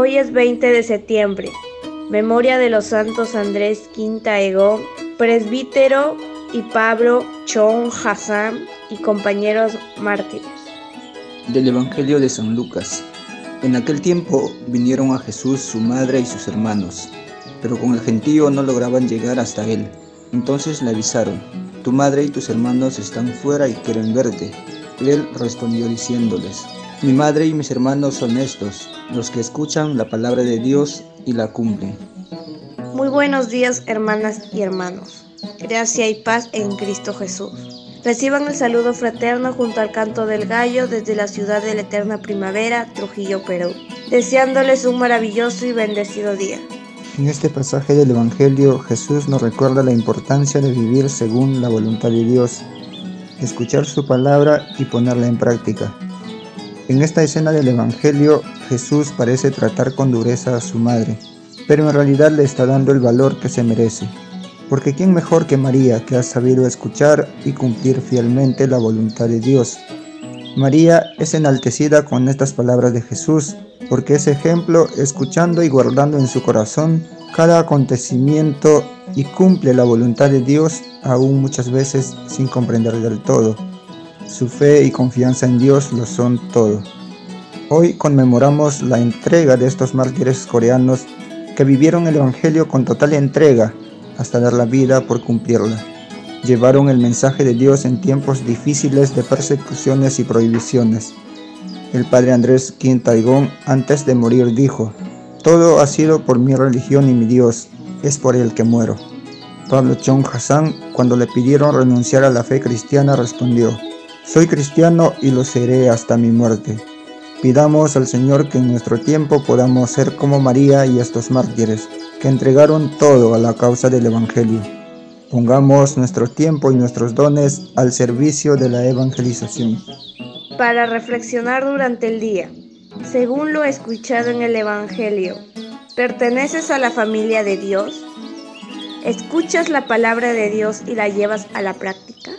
Hoy es 20 de septiembre, memoria de los santos Andrés Quinta Ego, presbítero y Pablo Chon Hassan y compañeros mártires. Del Evangelio de San Lucas. En aquel tiempo vinieron a Jesús su madre y sus hermanos, pero con el gentío no lograban llegar hasta él. Entonces le avisaron, tu madre y tus hermanos están fuera y quieren verte. Él respondió diciéndoles, mi madre y mis hermanos son estos, los que escuchan la palabra de Dios y la cumplen. Muy buenos días hermanas y hermanos. Gracia y paz en Cristo Jesús. Reciban el saludo fraterno junto al canto del gallo desde la ciudad de la eterna primavera, Trujillo, Perú, deseándoles un maravilloso y bendecido día. En este pasaje del Evangelio Jesús nos recuerda la importancia de vivir según la voluntad de Dios, escuchar su palabra y ponerla en práctica. En esta escena del Evangelio, Jesús parece tratar con dureza a su madre, pero en realidad le está dando el valor que se merece. Porque ¿quién mejor que María, que ha sabido escuchar y cumplir fielmente la voluntad de Dios? María es enaltecida con estas palabras de Jesús, porque es ejemplo escuchando y guardando en su corazón cada acontecimiento y cumple la voluntad de Dios aún muchas veces sin comprender del todo. Su fe y confianza en Dios lo son todo. Hoy conmemoramos la entrega de estos mártires coreanos que vivieron el Evangelio con total entrega hasta dar la vida por cumplirla. Llevaron el mensaje de Dios en tiempos difíciles de persecuciones y prohibiciones. El padre Andrés Quintaigón antes de morir dijo, todo ha sido por mi religión y mi Dios, es por él que muero. Pablo Chong Hassan, cuando le pidieron renunciar a la fe cristiana, respondió, soy cristiano y lo seré hasta mi muerte. Pidamos al Señor que en nuestro tiempo podamos ser como María y estos mártires, que entregaron todo a la causa del Evangelio. Pongamos nuestro tiempo y nuestros dones al servicio de la evangelización. Para reflexionar durante el día, según lo escuchado en el Evangelio, ¿perteneces a la familia de Dios? ¿Escuchas la palabra de Dios y la llevas a la práctica?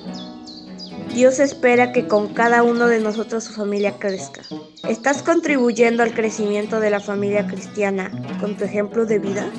Dios espera que con cada uno de nosotros su familia crezca. ¿Estás contribuyendo al crecimiento de la familia cristiana con tu ejemplo de vida?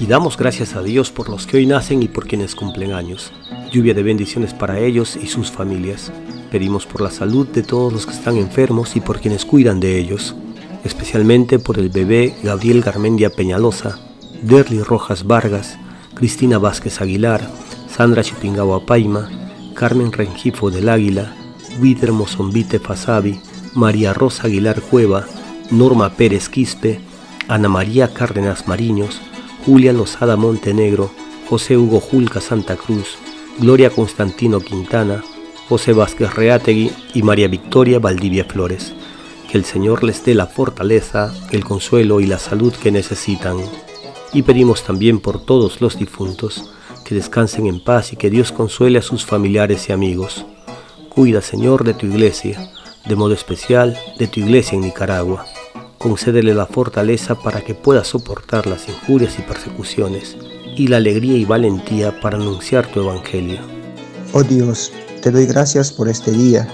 Y damos gracias a Dios por los que hoy nacen y por quienes cumplen años. Lluvia de bendiciones para ellos y sus familias. Pedimos por la salud de todos los que están enfermos y por quienes cuidan de ellos, especialmente por el bebé Gabriel Garmendia Peñalosa, Derly Rojas Vargas, Cristina Vázquez Aguilar, Sandra Chupingagua Paima, Carmen Rengifo del Águila, Wider Mozombite Fasabi, María Rosa Aguilar Cueva, Norma Pérez Quispe, Ana María Cárdenas Mariños, Julia Lozada Montenegro, José Hugo Julca Santa Cruz, Gloria Constantino Quintana, José Vázquez Reategui y María Victoria Valdivia Flores. Que el Señor les dé la fortaleza, el consuelo y la salud que necesitan. Y pedimos también por todos los difuntos, que descansen en paz y que Dios consuele a sus familiares y amigos. Cuida, Señor, de tu iglesia, de modo especial de tu iglesia en Nicaragua. Concédele la fortaleza para que pueda soportar las injurias y persecuciones, y la alegría y valentía para anunciar tu evangelio. Oh Dios, te doy gracias por este día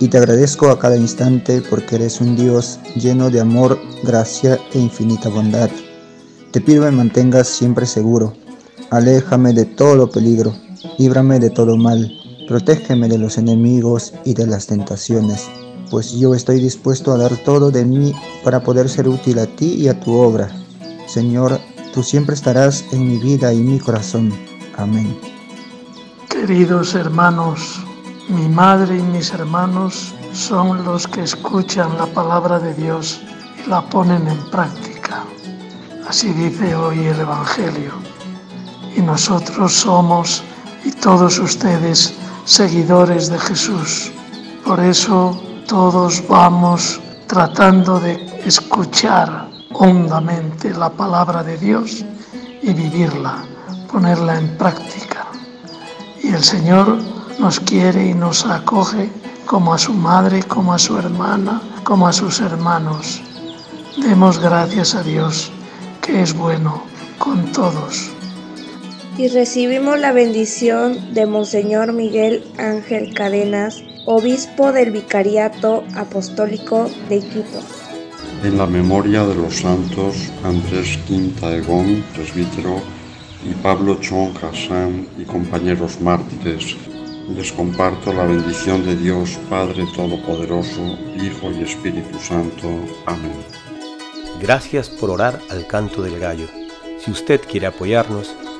y te agradezco a cada instante porque eres un Dios lleno de amor, gracia e infinita bondad. Te pido me mantengas siempre seguro Aléjame de todo peligro, líbrame de todo mal, protégeme de los enemigos y de las tentaciones, pues yo estoy dispuesto a dar todo de mí para poder ser útil a ti y a tu obra. Señor, tú siempre estarás en mi vida y mi corazón. Amén. Queridos hermanos, mi madre y mis hermanos son los que escuchan la palabra de Dios y la ponen en práctica. Así dice hoy el Evangelio y nosotros somos y todos ustedes seguidores de Jesús. Por eso todos vamos tratando de escuchar hondamente la palabra de Dios y vivirla, ponerla en práctica. Y el Señor nos quiere y nos acoge como a su madre, como a su hermana, como a sus hermanos. Demos gracias a Dios, que es bueno con todos y recibimos la bendición de Monseñor Miguel Ángel Cadenas, obispo del Vicariato Apostólico de Quito. en la memoria de los santos Andrés Quinta Egón, presbítero, y Pablo Chon Hassan y compañeros mártires. Les comparto la bendición de Dios Padre Todopoderoso, Hijo y Espíritu Santo. Amén. Gracias por orar al canto del gallo. Si usted quiere apoyarnos,